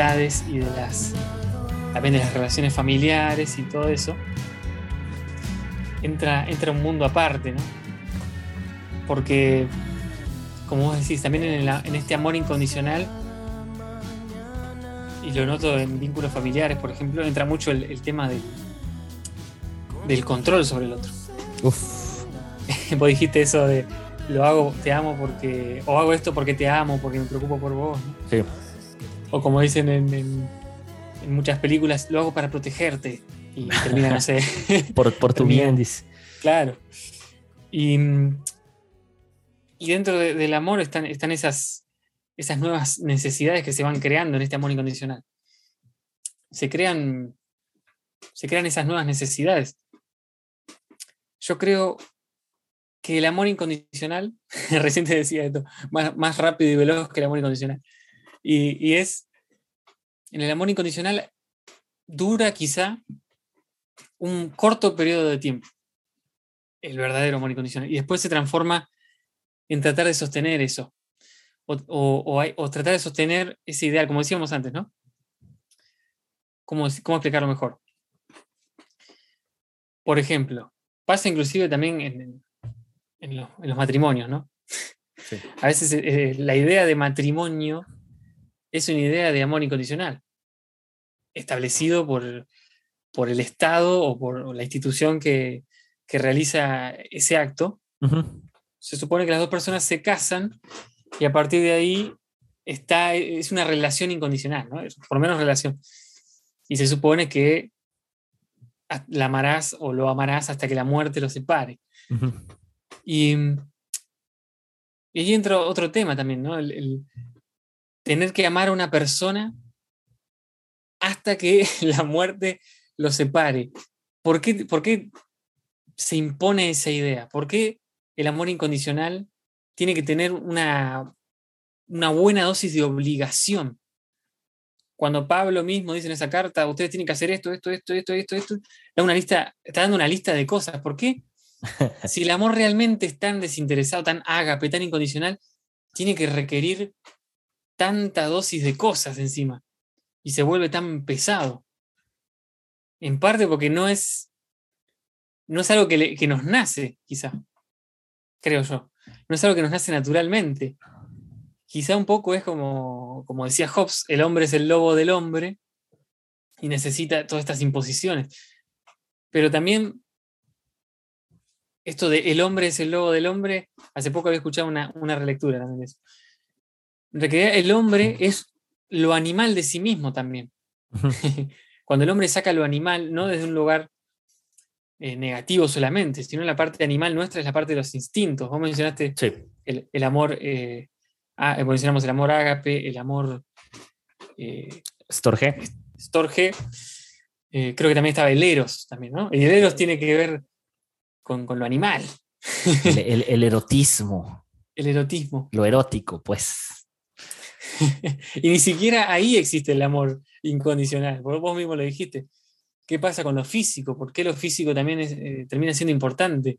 amistades y de las también de las relaciones familiares y todo eso, entra, entra un mundo aparte, ¿no? Porque, como vos decís, también en, la- en este amor incondicional, y lo noto en vínculos familiares, por ejemplo, entra mucho el, el tema del, del control sobre el otro. Uf. vos dijiste eso de lo hago, te amo porque, o hago esto porque te amo, porque me preocupo por vos, ¿no? Sí. O como dicen en, en- en muchas películas, lo hago para protegerte. Y termina, no sé, Por, por tu bien, dice. claro. Y, y dentro de- del amor están, están esas, esas nuevas necesidades que se van creando en este amor incondicional. Se crean, se crean esas nuevas necesidades. Yo creo que el amor incondicional, recién te decía esto, más, más rápido y veloz que el amor incondicional. Y, y es, en el amor incondicional dura quizá un corto periodo de tiempo, el verdadero amor incondicional, y después se transforma en tratar de sostener eso, o, o- o hay- o tratar de sostener ese ideal, como decíamos antes, ¿no? ¿Cómo, cómo explicarlo mejor? Por ejemplo, pasa inclusive también en, en los, en los matrimonios, ¿no? Sí. A veces eh, la idea de matrimonio es una idea de amor incondicional, establecido por, por el Estado o por la institución que, que realiza ese acto. Se supone que las dos personas se casan y a partir de ahí está, es una relación incondicional, ¿no? Por lo menos relación. Y se supone que la amarás o lo amarás hasta que la muerte los separe. Y, y ahí entra otro tema también, ¿no? El, el tener que amar a una persona hasta que la muerte los separe. ¿Por qué, por qué se impone esa idea? ¿Por qué el amor incondicional tiene que tener una, una buena dosis de obligación? Cuando Pablo mismo dice en esa carta, ustedes tienen que hacer esto, esto, esto, esto, esto, esto, da una lista, está dando una lista de cosas. ¿Por qué? si el amor realmente es tan desinteresado, tan ágape, tan incondicional, tiene que requerir tanta dosis de cosas encima y se vuelve tan pesado. En parte porque no es, no es algo que, nos nace, quizá, creo yo. No es algo que nos nace naturalmente. Quizá un poco es como, como decía Hobbes, el hombre es el lobo del hombre y necesita todas estas imposiciones. Pero también esto de el hombre es el lobo del hombre, hace poco había escuchado una, una relectura también de eso. En realidad, el hombre es lo animal de sí mismo también. Cuando el hombre saca lo animal, no desde un lugar eh, negativo solamente, sino la parte animal nuestra es la parte de los instintos. Vos mencionaste Sí. el, el amor, eh, ah, eh, mencionamos el amor ágape, el amor eh, Storge. Storge, eh, creo que también estaba el Eros, también, ¿no? El Eros tiene que ver con, con lo animal, El, el- el erotismo. el erotismo. Lo erótico, pues. y ni siquiera ahí existe el amor incondicional. Vos, vos mismo lo dijiste. ¿Qué pasa con lo físico? ¿Por qué lo físico también es, eh, termina siendo importante?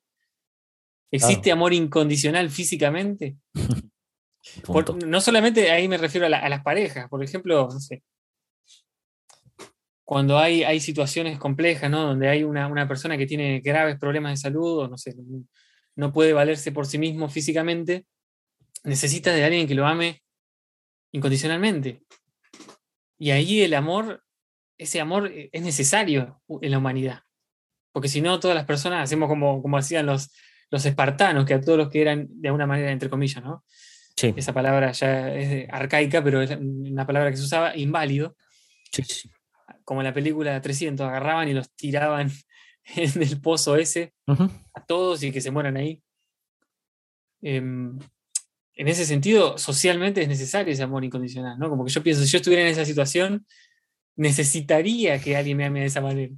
¿Existe Claro. amor incondicional físicamente? Por- no solamente ahí me refiero a, la- a las parejas, por ejemplo, no sé, cuando hay, hay situaciones complejas, ¿no? Donde hay una, una persona que tiene graves problemas de salud o no sé, no puede valerse por sí mismo físicamente, necesita de alguien que lo ame incondicionalmente. Y ahí el amor, ese amor eh, es necesario en la humanidad. Porque si no, todas las personas hacemos como, como hacían los, los espartanos, que a todos los que eran de alguna manera, entre comillas, ¿no? Sí. esa palabra ya es arcaica, pero es una palabra que se usaba, inválido, Sí, sí. como en la película 300, agarraban y los tiraban en el pozo ese a todos y que se mueran ahí. Em, en ese sentido, socialmente es necesario ese amor incondicional, ¿no? Como que yo pienso, si yo estuviera en esa situación, necesitaría que alguien me ame de esa manera.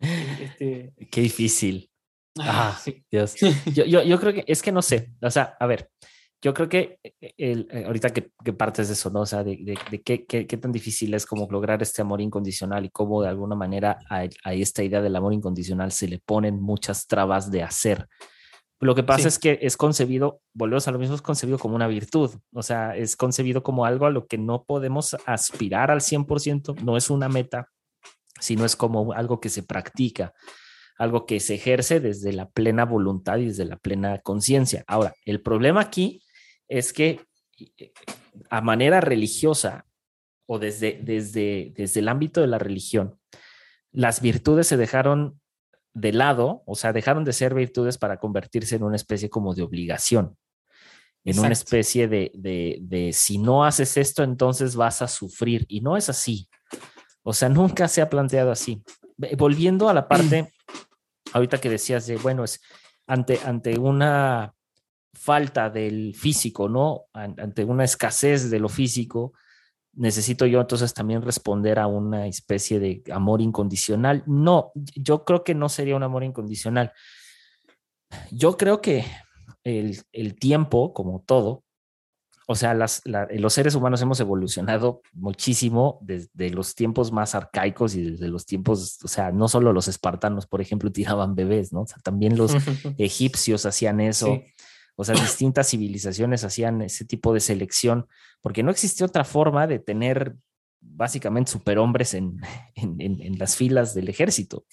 Este, Qué difícil. Ah, sí. Dios. Yo, yo, yo creo que es que no sé. O sea, a ver, yo creo que el, eh, ahorita que, que partes de eso, ¿no? O sea, de, de, de qué, qué, qué tan difícil es como lograr este amor incondicional y cómo de alguna manera a, a esta idea del amor incondicional se le ponen muchas trabas de hacer. Lo que pasa es que es concebido, volvemos a lo mismo, es concebido como una virtud, o sea, es concebido como algo a lo que no podemos aspirar al 100%, no es una meta, sino es como algo que se practica, algo que se ejerce desde la plena voluntad y desde la plena conciencia. Ahora, el problema aquí es que eh, a manera religiosa o desde, desde, desde el ámbito de la religión, las virtudes se dejaron de lado, o sea, dejaron de ser virtudes para convertirse en una especie como de obligación, en una especie de, de, de, si no haces esto, entonces vas a sufrir. Y no es así. O sea, nunca se ha planteado así. Volviendo a la parte, ahorita que decías de, bueno, es ante, ante una falta del físico, ¿no? Ante una escasez de lo físico, necesito yo entonces también responder a una especie de amor incondicional. No, yo creo que no sería un amor incondicional. Yo creo que el, tiempo, como todo, o sea, las, los seres humanos hemos evolucionado muchísimo desde los tiempos más arcaicos y desde los tiempos, o sea, no solo los espartanos, por ejemplo, tiraban bebés, ¿no? O sea, también los egipcios hacían eso. O sea, distintas civilizaciones hacían ese tipo de selección, porque no existía otra forma de tener básicamente superhombres en, en, las filas del ejército.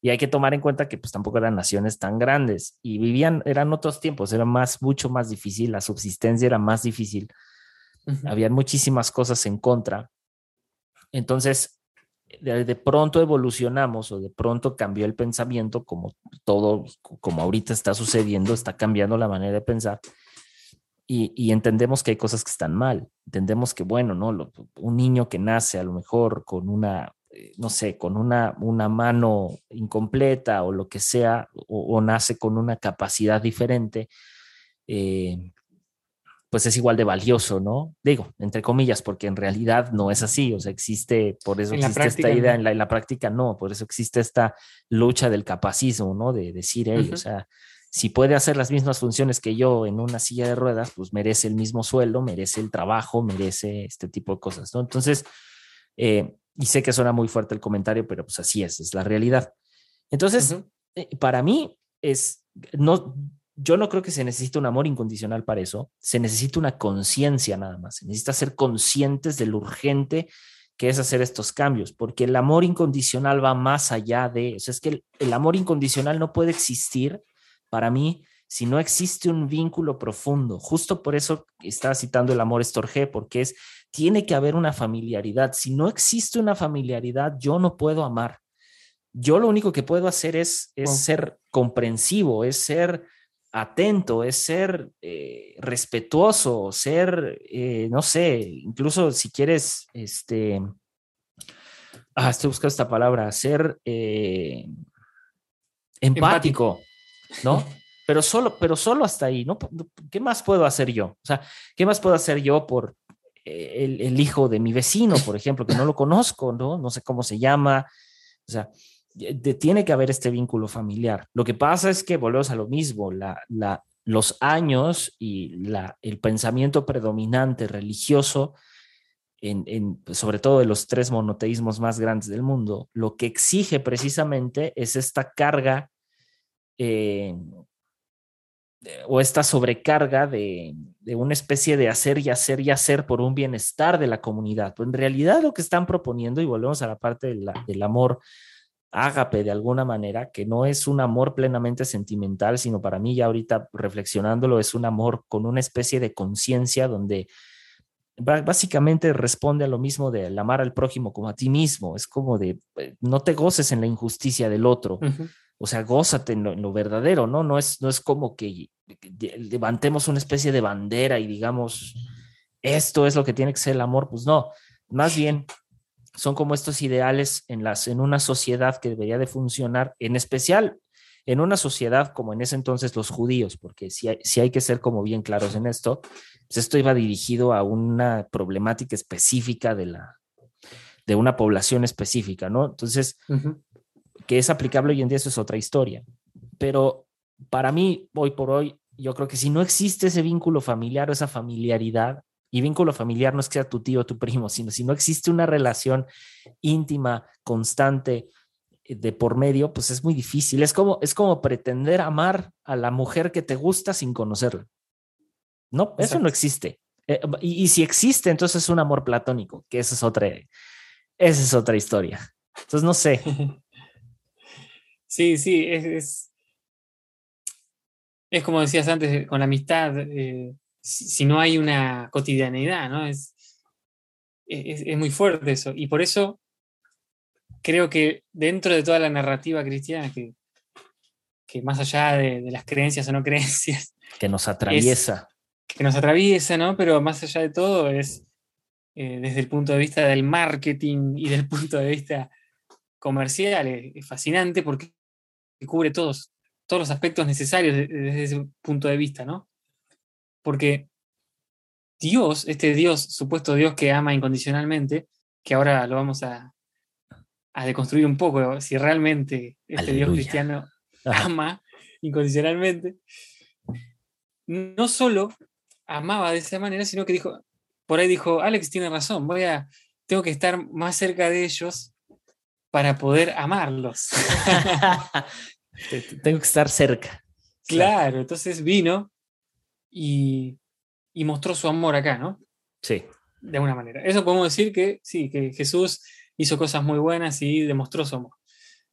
Y hay que tomar en cuenta que pues tampoco eran naciones tan grandes y vivían, eran otros tiempos, era más, mucho más difícil, la subsistencia era más difícil, habían muchísimas cosas en contra. Entonces, de, pronto evolucionamos o de pronto cambió el pensamiento, como todo, como ahorita está sucediendo, está cambiando la manera de pensar. Y, entendemos que hay cosas que están mal. Entendemos que, bueno, ¿no? un niño que nace a lo mejor con una, eh, no sé, con una, una mano incompleta o lo que sea, o, nace con una capacidad diferente, eh, pues es igual de valioso, ¿no? Digo, entre comillas, porque en realidad no es así, o sea, existe, por eso existe esta idea, en, la, práctica no, por eso existe esta lucha del capacismo, ¿no? De decir, hey, o sea, si puede hacer las mismas funciones que yo en una silla de ruedas, pues merece el mismo sueldo, merece el trabajo, merece este tipo de cosas, ¿no? Entonces, eh, y sé que suena muy fuerte el comentario, pero pues así es, es la realidad. Entonces, eh, para mí es, no, yo no creo que se necesite un amor incondicional para eso, se necesita una conciencia nada más, se necesita ser conscientes de lo urgente que es hacer estos cambios, porque el amor incondicional va más allá de, o sea, es que el, amor incondicional no puede existir para mí si no existe un vínculo profundo. Justo por eso estaba citando el amor estorge, porque es, tiene que haber una familiaridad. Si no existe una familiaridad, yo no puedo amar. Yo lo único que puedo hacer es, es ser comprensivo, es ser atento, es ser eh, respetuoso, ser, eh, no sé, incluso si quieres, este, ah, estoy buscando esta palabra, ser eh, empático, ¿no? Pero solo, pero solo hasta ahí, ¿no? ¿Qué más puedo hacer yo? O sea, ¿qué más puedo hacer yo por el, el hijo de mi vecino, por ejemplo, que no lo conozco, ¿no? No sé cómo se llama. O sea, tiene que haber este vínculo familiar. Lo que pasa es que volvemos a lo mismo, los años y el pensamiento predominante religioso, en, sobre todo de los tres monoteísmos más grandes del mundo, lo que exige precisamente es esta carga eh, o esta sobrecarga de, de, una especie de hacer y hacer y hacer por un bienestar de la comunidad. Pues en realidad lo que están proponiendo, y volvemos a la parte del amor ágape de alguna manera, que no es un amor plenamente sentimental, sino para mí ya ahorita reflexionándolo es un amor con una especie de conciencia donde básicamente responde a lo mismo de amar al prójimo como a ti mismo, es como de eh, no te goces en la injusticia del otro. O sea, gózate en lo, verdadero, ¿no? No es, no es como que levantemos una especie de bandera y digamos, esto es lo que tiene que ser el amor, pues no, más bien son como estos ideales en, las, en una sociedad que debería de funcionar, en especial en una sociedad como en ese entonces los judíos, porque si hay, si hay que ser como bien claros en esto, pues esto iba dirigido a una problemática específica de, la, de una población específica, ¿no? Entonces, que es aplicable hoy en día, eso es otra historia. Pero para mí, hoy por hoy, yo creo que si no existe ese vínculo familiar o esa familiaridad, y vínculo familiar no es que sea tu tío o tu primo, sino si no existe una relación íntima, constante, de por medio, pues es muy difícil. Es como, es como pretender amar a la mujer que te gusta sin conocerla. No, eso no existe. Eh, y, si existe, entonces es un amor platónico, que esa es otra, esa es otra historia. Entonces, no sé. Sí, sí, es, es, como decías antes, con la amistad, eh, si, no hay una cotidianidad, ¿no? Es, es, muy fuerte eso. Y por eso creo que dentro de toda la narrativa cristiana, que, que más allá de, las creencias o no creencias. Que nos atraviesa. que nos atraviesa, ¿no? Pero más allá de todo es eh, desde el punto de vista del marketing y del punto de vista comercial, es, fascinante porque cubre todos, todos los aspectos necesarios desde ese punto de vista, ¿no? Porque Dios, este Dios, supuesto Dios que ama incondicionalmente, que ahora lo vamos a, a deconstruir un poco, si realmente este Dios cristiano ama incondicionalmente, no solo amaba de esa manera, sino que dijo, por ahí dijo, Alex tiene razón, voy a, tengo que estar más cerca de ellos para poder amarlos. tengo que estar cerca. Claro, entonces vino y, mostró su amor acá, ¿no? Sí. De alguna manera. Eso podemos decir que sí, que Jesús hizo cosas muy buenas y demostró su amor.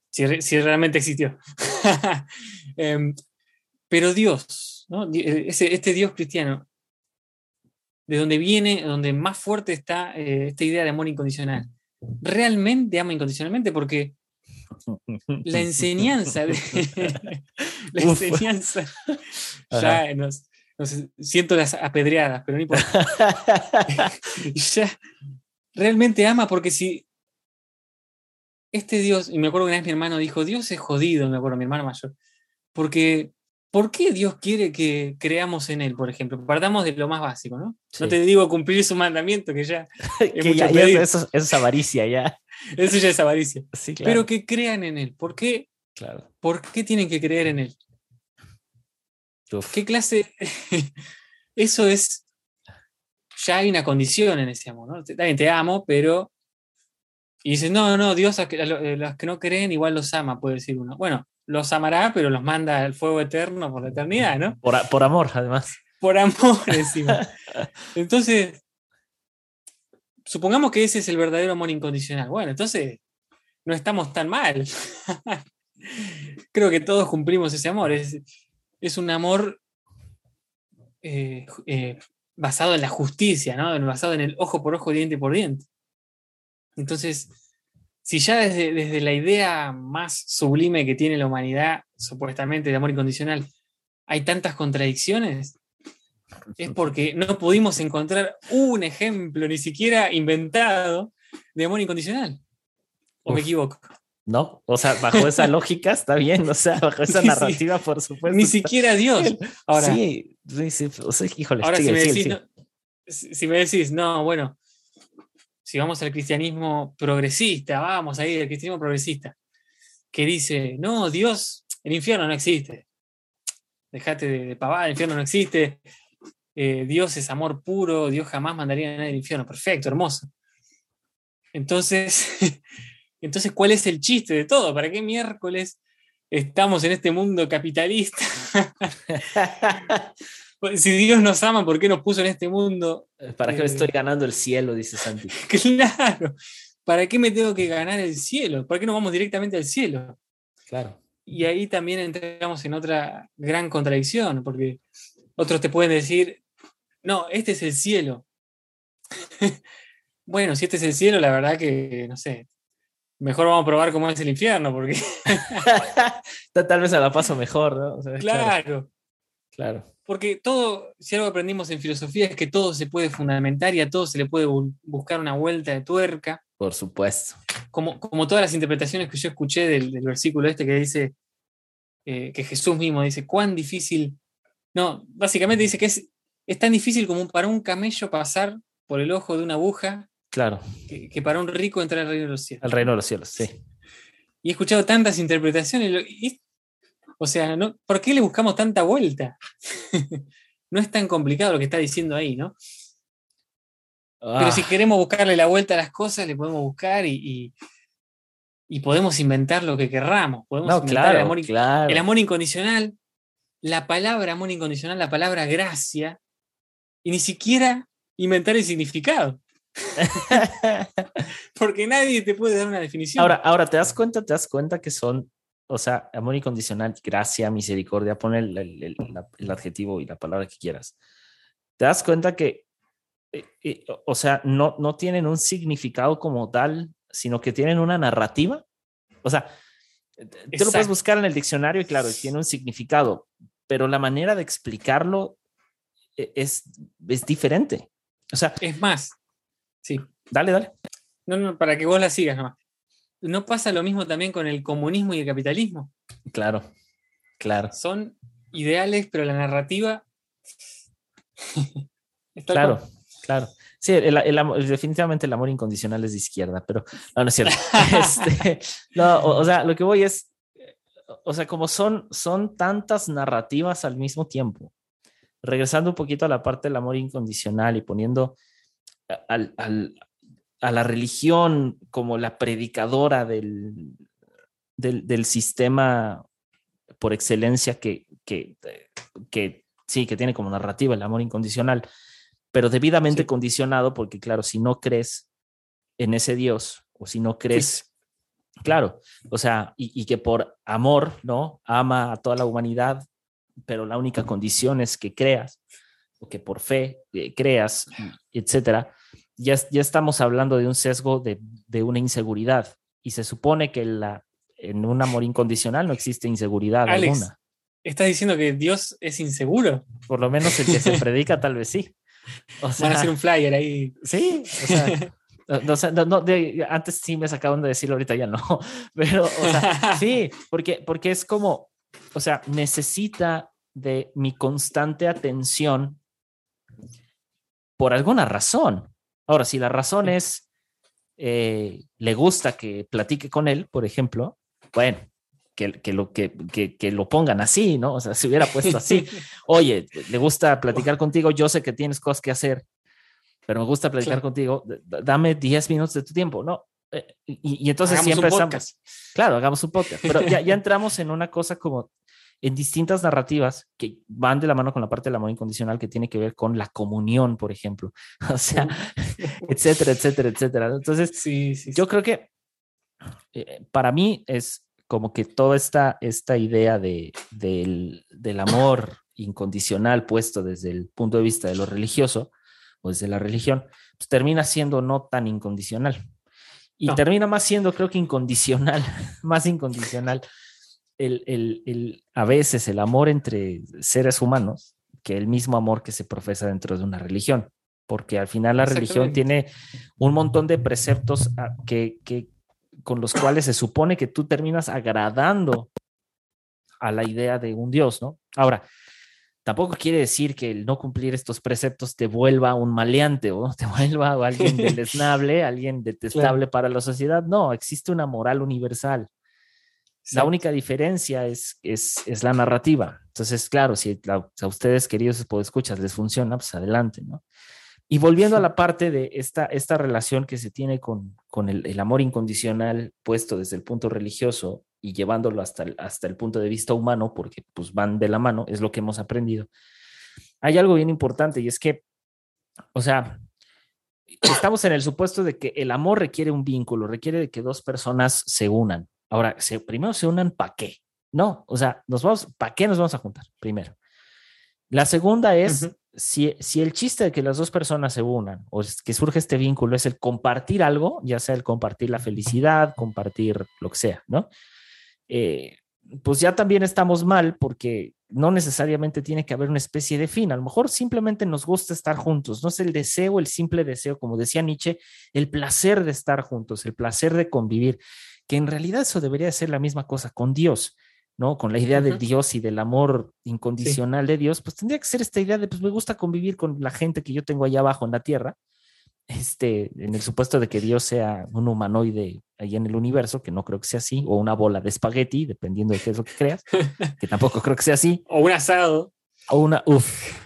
Si, realmente existió. Em, pero Dios, ¿no? este Dios cristiano, de donde viene, donde más fuerte está eh, esta idea de amor incondicional. Realmente ama incondicionalmente porque la enseñanza, la enseñanza, ya nos, siento las apedreadas, pero no importa. ya realmente ama porque si este Dios, y me acuerdo que una vez mi hermano dijo, Dios es jodido, me acuerdo, mi hermano mayor, porque ¿por qué Dios quiere que creamos en Él, por ejemplo? Partamos de lo más básico, ¿no? No te digo cumplir su mandamiento, que ya... eso, es avaricia, ya. Eso ya es avaricia. Pero que crean en Él. ¿Por qué? Claro. ¿Por qué tienen que creer en Él? ¿Qué clase? eso es... Ya hay una condición en ese amor, ¿no? También te amo, pero... Y dices, no, no, Dios a los que no creen igual los ama, puede decir uno. Bueno, los amará, pero los manda al fuego eterno por la eternidad, ¿no? Por, amor, además. Por amor, encima. Entonces, supongamos que ese es el verdadero amor incondicional. Bueno, entonces no estamos tan mal. Creo que todos cumplimos ese amor. Es, es un amor eh, eh, basado en la justicia, ¿no? Basado en el ojo por ojo, diente por diente. Entonces, si ya desde, la idea más sublime que tiene la humanidad, supuestamente de amor incondicional, hay tantas contradicciones, es porque no pudimos encontrar un ejemplo, ni siquiera inventado, de amor incondicional. ¿O me equivoco? No, o sea, bajo esa lógica está bien, o sea, bajo esa narrativa, por supuesto. Ni siquiera Dios. Ahora, sí, sí, o sea, híjole, ahora si, me decís, no, si me decís, no, bueno, si vamos al cristianismo progresista, vamos ahí, el cristianismo progresista, que dice, no, Dios, el infierno no existe. Dejate de, de el infierno no existe. Eh, Dios es amor puro, Dios jamás mandaría a nadie al infierno. Perfecto, hermoso. Entonces, entonces, ¿cuál es el chiste de todo? ¿Para qué miércoles estamos en este mundo capitalista? Si Dios nos ama, ¿por qué nos puso en este mundo? ¿Para qué me estoy eh, ganando el cielo? Dice Santi. Claro. ¿Para qué me tengo que ganar el cielo? ¿Por qué no vamos directamente al cielo? Claro. Y ahí también entramos en otra gran contradicción, porque otros te pueden decir, no, este es el cielo. bueno, si este es el cielo, la verdad que, no sé, mejor vamos a probar cómo es el infierno, porque... Tal vez a la paso mejor, ¿no? claro. Claro. Porque todo, si algo aprendimos en filosofía es que todo se puede fundamentar y a todo se le puede buscar una vuelta de tuerca. Por supuesto. Como, como todas las interpretaciones que yo escuché del, versículo este que dice, eh, que Jesús mismo dice, cuán difícil. No, básicamente dice que es, es tan difícil como para un camello pasar por el ojo de una aguja. Claro. Que, para un rico entrar al reino de los cielos. Al reino de los cielos, sí. Y he escuchado tantas interpretaciones y o sea, ¿no? ¿por qué le buscamos tanta vuelta? no es tan complicado lo que está diciendo ahí, ¿no? Pero si ah. queremos buscarle la vuelta a las cosas, le podemos buscar y, y podemos inventar lo que querramos. Podemos No, inventar claro, el, amor, claro. el amor incondicional, la palabra amor incondicional, la palabra gracia, y ni siquiera inventar el significado, porque nadie te puede dar una definición. Ahora, ahora, ¿te das cuenta? ¿Te das cuenta que son, o sea, amor incondicional, gracia, misericordia, pon el, el- el- la- el adjetivo y la palabra que quieras. ¿Te das cuenta que, eh, eh, o- sea, no, no tienen un significado como tal, sino que tienen una narrativa? O sea, tú lo puedes buscar en el diccionario y claro, tiene un significado, pero la manera de explicarlo eh, es, es diferente. O sea, es más, sí, dale, dale. no, no, para que vos la sigas nomás. ¿No pasa lo mismo también con el comunismo y el capitalismo? Claro, claro. Son ideales, pero la narrativa... es tal Claro, claro. Sí, el, el amor- definitivamente el amor incondicional es de izquierda, pero no, no es cierto. Este, no, o, o sea, lo que voy es, o sea, como son, son tantas narrativas al mismo tiempo, regresando un poquito a la parte del amor incondicional y poniendo al- al- a la religión como la predicadora del, del, del sistema por excelencia que, que, que sí, que tiene como narrativa el amor incondicional, pero debidamente Sí. condicionado porque, claro, si no crees en ese Dios o si no crees, claro, o sea, y, y que por amor, ¿no? Ama a toda la humanidad, pero la única condición es que creas o que por fe eh, creas, etcétera, ya, ya estamos hablando de un sesgo de, de una inseguridad y se supone que la, en un amor incondicional no existe inseguridad Alex, alguna. ¿Estás diciendo que Dios es inseguro? Por lo menos el que se predica tal vez sí. O sea, Van a hacer un flyer ahí. Sí, o sea, no, no- no, de- antes sí me sacaban de decirlo, ahorita ya no, pero, o sea, sí, porque, porque es como, o sea, necesita de mi constante atención por alguna razón. Ahora, si la razón es, eh, le gusta que platique con él, por ejemplo, bueno, que, que lo, que, que, que lo pongan así, ¿no? O sea, se hubiera puesto así. Oye, le gusta platicar contigo, yo sé que tienes cosas que hacer, pero me gusta platicar Claro. contigo, dame 10 minutos de tu tiempo, ¿no? Eh, Y, y entonces Hagamos siempre estamos, claro, hagamos un podcast, pero ya, ya entramos en una cosa como en distintas narrativas que van de la mano con la parte del amor incondicional que tiene que ver con la comunión, por ejemplo, o sea, etcétera, etcétera, etcétera. Entonces, Sí, sí, yo sí. creo que eh, para mí es como que toda esta, esta idea de, del, del amor incondicional puesto desde el punto de vista de lo religioso o desde la religión, pues termina siendo no tan incondicional. Y No. termina más siendo, creo que incondicional, más incondicional, el, el, el, a veces el amor entre seres humanos que el mismo amor que se profesa dentro de una religión. Porque al final la religión tiene un montón de preceptos ah, que, que, con los cuales se supone que tú terminas agradando a la idea de un Dios, ¿no? Ahora, tampoco quiere decir que el no cumplir estos preceptos te vuelva un maleante o te vuelva alguien deleznable, alguien detestable Claro. para la sociedad. No, existe una moral universal. La única diferencia es, es, es la narrativa. Entonces, claro, si la- a ustedes, queridos escuchas, les funciona, pues adelante, ¿no? Y volviendo a la parte de esta, esta relación que se tiene con, con el, el amor incondicional puesto desde el punto religioso y llevándolo hasta el, hasta el punto de vista humano, porque pues van de la mano, es lo que hemos aprendido. Hay algo bien importante y es que, o sea, estamos en el supuesto de que el amor requiere un vínculo, requiere de que dos personas se unan. Ahora, se, primero se unan para qué? No, o sea, nos vamos, ¿para qué nos vamos a juntar? Primero. La segunda es, si, si el chiste de que las dos personas se unan o es que surge este vínculo es el compartir algo, ya sea el compartir la felicidad, compartir lo que sea, ¿no? Eh, pues ya también estamos mal porque no necesariamente tiene que haber una especie de fin. A lo mejor simplemente nos gusta estar juntos. No es el deseo, el simple deseo, como decía Nietzsche, el placer de estar juntos, el placer de convivir, que en realidad eso debería ser la misma cosa con Dios, ¿no? Con la idea de Ujú. Dios y del amor incondicional de Dios, pues tendría que ser esta idea de, pues me gusta convivir con la gente que yo tengo allá abajo en la tierra, este, en el supuesto de que Dios sea un humanoide ahí en el universo, que no creo que sea así, o una bola de espagueti, dependiendo de qué es lo que creas, que tampoco creo que sea así, O un asado. o una, uff,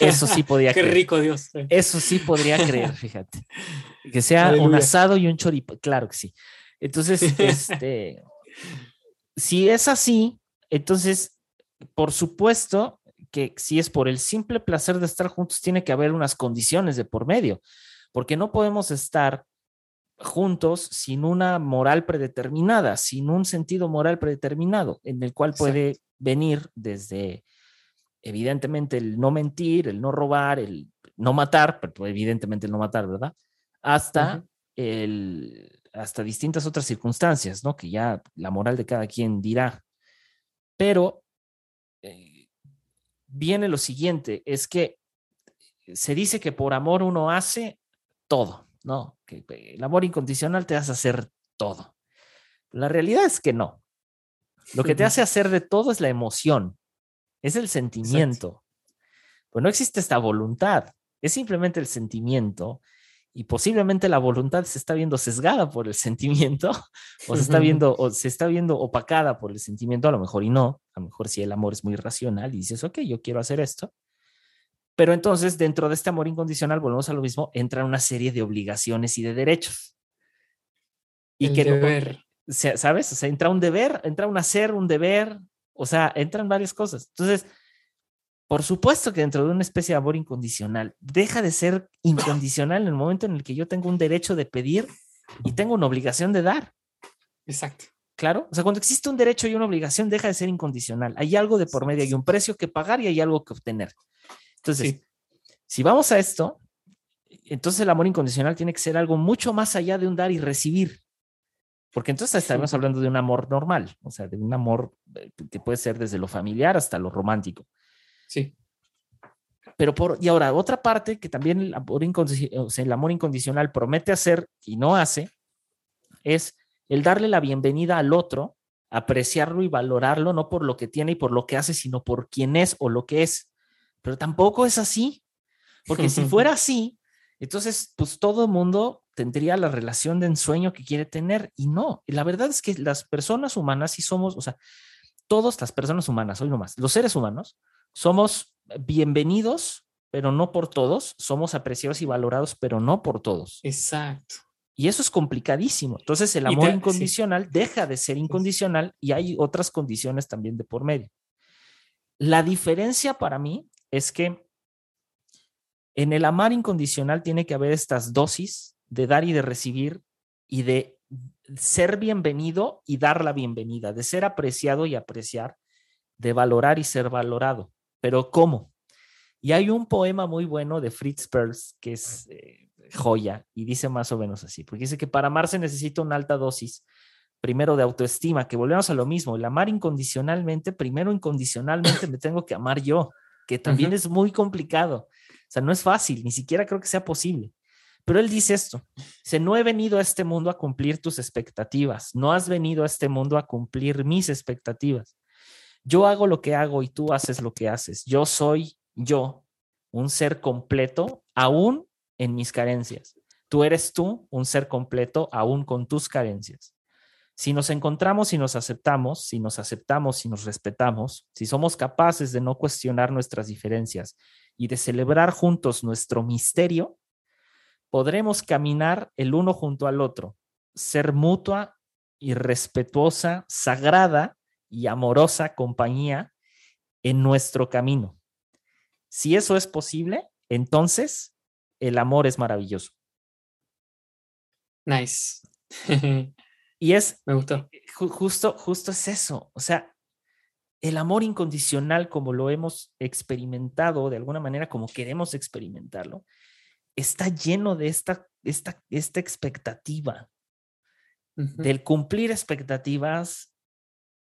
eso sí podría Qué creer. rico Dios. Eso sí podría creer, fíjate. Que sea un Aleluya. asado y un choripo, claro que sí. Entonces, este, si es así, entonces, por supuesto que si es por el simple placer de estar juntos, tiene que haber unas condiciones de por medio, porque no podemos estar juntos sin una moral predeterminada, sin un sentido moral predeterminado, en el cual puede venir desde, evidentemente, el no mentir, el no robar, el no matar, pero evidentemente el no matar, ¿verdad? Hasta, el, hasta distintas otras circunstancias, ¿no? Que ya la moral de cada quien dirá. Pero eh, viene lo siguiente, es que se dice que por amor uno hace todo, ¿no? Que el amor incondicional te hace hacer todo. La realidad es que no. Lo que te hace hacer de todo es la emoción, es el sentimiento. Pues no existe esta voluntad, es simplemente el sentimiento y posiblemente la voluntad se está viendo sesgada por el sentimiento o se está viendo o se está viendo opacada por el sentimiento a lo mejor y no, a lo mejor si el amor es muy racional y dices, ok, yo quiero hacer esto. Pero entonces dentro de este amor incondicional, volvemos a lo mismo, entra una serie de obligaciones y de derechos. Y que deber. ¿sabes? O sea, entra un deber, entra un hacer, un deber, o sea, entran varias cosas. Entonces, por supuesto que dentro de una especie de amor incondicional, deja de ser incondicional en el momento en el que yo tengo un derecho de pedir y tengo una obligación de dar. Exacto. Claro, o sea, cuando existe un derecho y una obligación, deja de ser incondicional. Hay algo de por medio, hay un precio que pagar y hay algo que obtener. Entonces, si vamos a esto, entonces el amor incondicional tiene que ser algo mucho más allá de un dar y recibir. Porque entonces estamos hablando de un amor normal, o sea, de un amor eh, que puede ser desde lo familiar hasta lo romántico. Sí. Pero por, y ahora, otra parte que también el amor, el amor incondicional promete hacer y no hace, es el darle la bienvenida al otro, apreciarlo y valorarlo, no por lo que tiene y por lo que hace, sino por quién es o lo que es. Pero tampoco es así, porque si fuera así, entonces, pues todo el mundo tendría la relación de ensueño que quiere tener y no. La verdad es que las personas humanas sí somos, o sea, todas las personas humanas, hoy nomás, los seres humanos, somos bienvenidos, pero no por todos, somos apreciados y valorados, pero no por todos. Exacto. Y eso es complicadísimo. Entonces el amor incondicional deja de ser incondicional y hay otras condiciones también de por medio. La diferencia para mí es que en el amar incondicional tiene que haber estas dosis de dar y de recibir y de ser bienvenido y dar la bienvenida, de ser apreciado y apreciar, de valorar y ser valorado pero ¿cómo? Y hay un poema muy bueno de Fritz Perls que es eh, joya y dice más o menos así, porque dice que para amar se necesita una alta dosis, primero de autoestima, que volvemos a lo mismo, el amar incondicionalmente, primero incondicionalmente me tengo que amar yo, que también es muy complicado, o sea, no es fácil, ni siquiera creo que sea posible. Pero él dice esto, se no he venido a este mundo a cumplir tus expectativas, no has venido a este mundo a cumplir mis expectativas. Yo hago lo que hago y tú haces lo que haces. Yo soy yo, un ser completo, aún en mis carencias. Tú eres tú, un ser completo, aún con tus carencias. Si nos encontramos y nos aceptamos, si nos aceptamos y nos respetamos, si somos capaces de no cuestionar nuestras diferencias y de celebrar juntos nuestro misterio, podremos caminar el uno junto al otro, ser mutua y respetuosa, sagrada y amorosa compañía en nuestro camino. Si eso es posible, entonces el amor es maravilloso. Nice. y es, me gustó. Justo, justo es eso. O sea, el amor incondicional, como lo hemos experimentado, de alguna manera, como queremos experimentarlo, está lleno de esta, esta, esta expectativa, del cumplir expectativas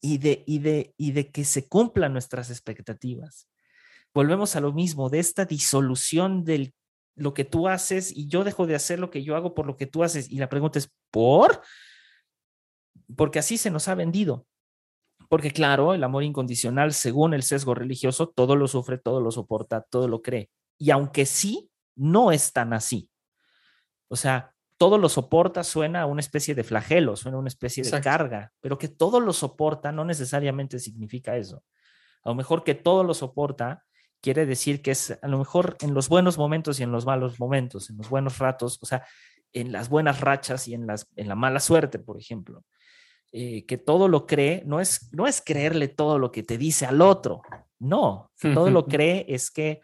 y de, y de, y de que se cumplan nuestras expectativas. Volvemos a lo mismo, de esta disolución de lo que tú haces y yo dejo de hacer lo que yo hago por lo que tú haces. Y la pregunta es, ¿por? Porque así se nos ha vendido. Porque claro, el amor incondicional, según el sesgo religioso, todo lo sufre, todo lo soporta, todo lo cree. Y aunque sí, no es tan así. O sea, todo lo soporta suena a una especie de flagelo, suena a una especie de carga, pero que todo lo soporta no necesariamente significa eso. A lo mejor que todo lo soporta quiere decir que es a lo mejor en los buenos momentos y en los malos momentos, en los buenos ratos, o sea, en las buenas rachas y en, las, en la mala suerte, por ejemplo. Eh, que todo lo cree, no es, no es creerle todo lo que te dice al otro, no, todo lo cree es que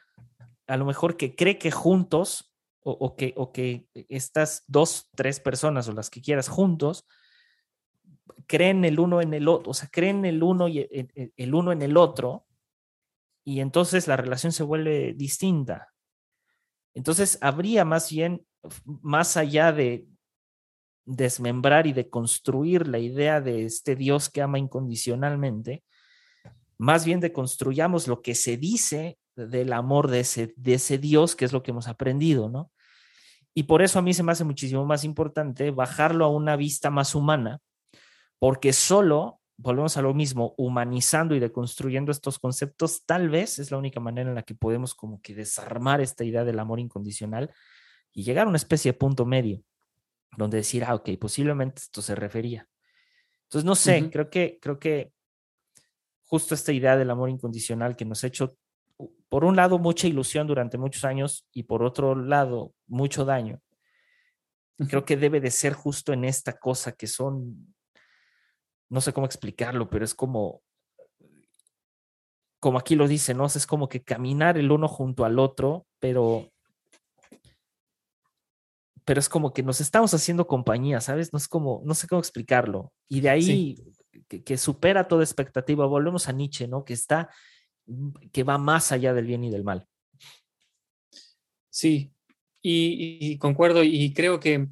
a lo mejor que cree que juntos o, que, o que estas dos, tres personas o las que quieras juntos, creen el uno en el otro, o sea, creen el uno y el, el uno en el otro, y entonces la relación se vuelve distinta. Entonces, habría más bien, más allá de desmembrar y de construir la idea de este Dios que ama incondicionalmente, más bien de construyamos lo que se dice del amor de ese, de ese Dios, que es lo que hemos aprendido, ¿no? Y por eso a mí se me hace muchísimo más importante bajarlo a una vista más humana, porque solo, volvemos a lo mismo, humanizando y deconstruyendo estos conceptos, tal vez es la única manera en la que podemos como que desarmar esta idea del amor incondicional y llegar a una especie de punto medio, donde decir, ah, ok, posiblemente esto se refería. Entonces, no sé, creo que, creo que justo esta idea del amor incondicional que nos ha hecho, por un lado, mucha ilusión durante muchos años y por otro lado, mucho daño. Creo que debe de ser justo en esta cosa que son, no sé cómo explicarlo, pero es como, como aquí lo dice, ¿no? Es como que caminar el uno junto al otro, pero pero es como que nos estamos haciendo compañía, ¿sabes? No es como, no sé cómo explicarlo. Y de ahí que, supera toda expectativa. Volvemos a Nietzsche, ¿no? Que está, que va más allá del bien y del mal. Sí, y, concuerdo y creo que,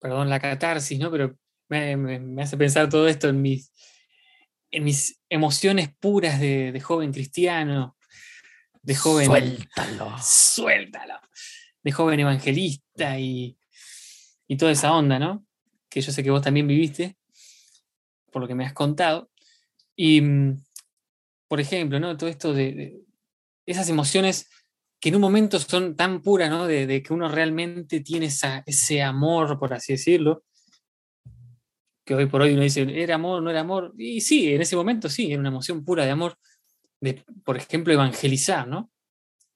perdón, la catarsis, ¿no? Pero me, hace pensar todo esto en mis, en mis emociones puras de, joven cristiano, de joven... Suéltalo. Suéltalo. De joven evangelista y, y toda esa onda, ¿no? Que yo sé que vos también viviste por lo que me has contado. Y, mm, por ejemplo, ¿no? Todo esto de, esas emociones que en un momento son tan puras, ¿no? De, que uno realmente tiene ese amor, por así decirlo, que hoy por hoy uno dice, ¿era amor, no era amor? Y sí, en ese momento sí, era una emoción pura de amor, de, por ejemplo, evangelizar, ¿no?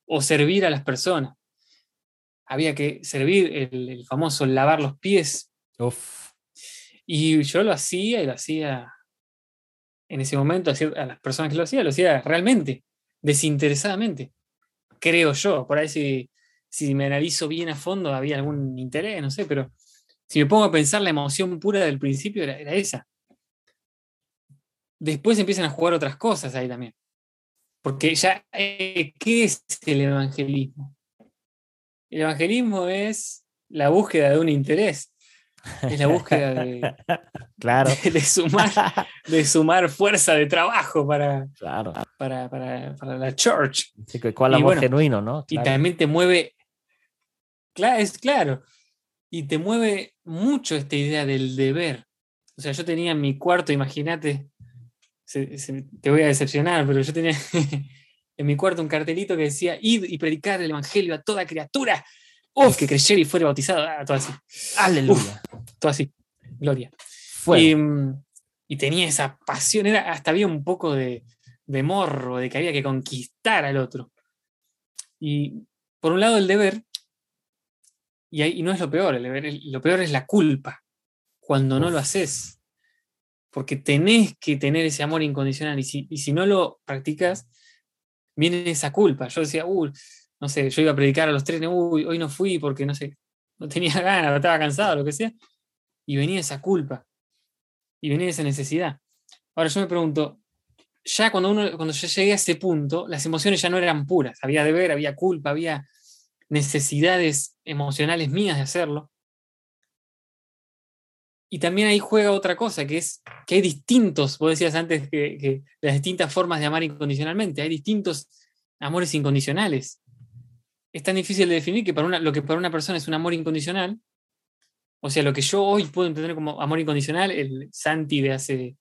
O servir a las personas. Había que servir el, famoso lavar los pies. Uf y yo lo hacía y lo hacía en ese momento, a las personas que lo hacía, lo hacía realmente, desinteresadamente. Creo yo, por ahí si, si me analizo bien a fondo había algún interés, no sé, pero si me pongo a pensar la emoción pura del principio era, esa. Después empiezan a jugar otras cosas ahí también. Porque ya, eh, ¿qué es el evangelismo? El evangelismo es la búsqueda de un interés es la búsqueda de, claro. de, sumar, de sumar fuerza de trabajo para, claro. para, para, para la church. Sí, ¿Cuál amor genuino, no? Y también te mueve, claro, es claro, y te mueve mucho esta idea del deber. O sea, yo tenía en mi cuarto, imagínate, te voy a decepcionar, pero yo tenía en mi cuarto un cartelito que decía, id y predicar el evangelio a toda criatura Uf, que creyera y fuera bautizado. Ah, todo así. Aleluya. todo así. Gloria. Mm, y, tenía esa pasión. Era, hasta había un poco de, morro, de que había que conquistar al otro. Y por un lado el deber, y, ahí, no es lo peor, el deber, lo peor es la culpa, cuando no lo haces. Porque tenés que tener ese amor incondicional. Y si, y si no lo practicas, viene esa culpa. Yo decía, uh, no sé, yo iba a predicar a los trenes, uy, hoy no fui porque no sé, no tenía ganas, estaba cansado, lo que sea, y venía esa culpa, y venía esa necesidad. Ahora yo me pregunto, ya cuando, uno, cuando yo llegué a ese punto, las emociones ya no eran puras, había deber, había culpa, había necesidades emocionales mías de hacerlo. Y también ahí juega otra cosa, que es que hay distintos, vos decías antes que, que las distintas formas de amar incondicionalmente, hay distintos amores incondicionales es tan difícil de definir que para una, lo que para una persona es un amor incondicional, o sea, lo que yo hoy puedo entender como amor incondicional, el Santi de hace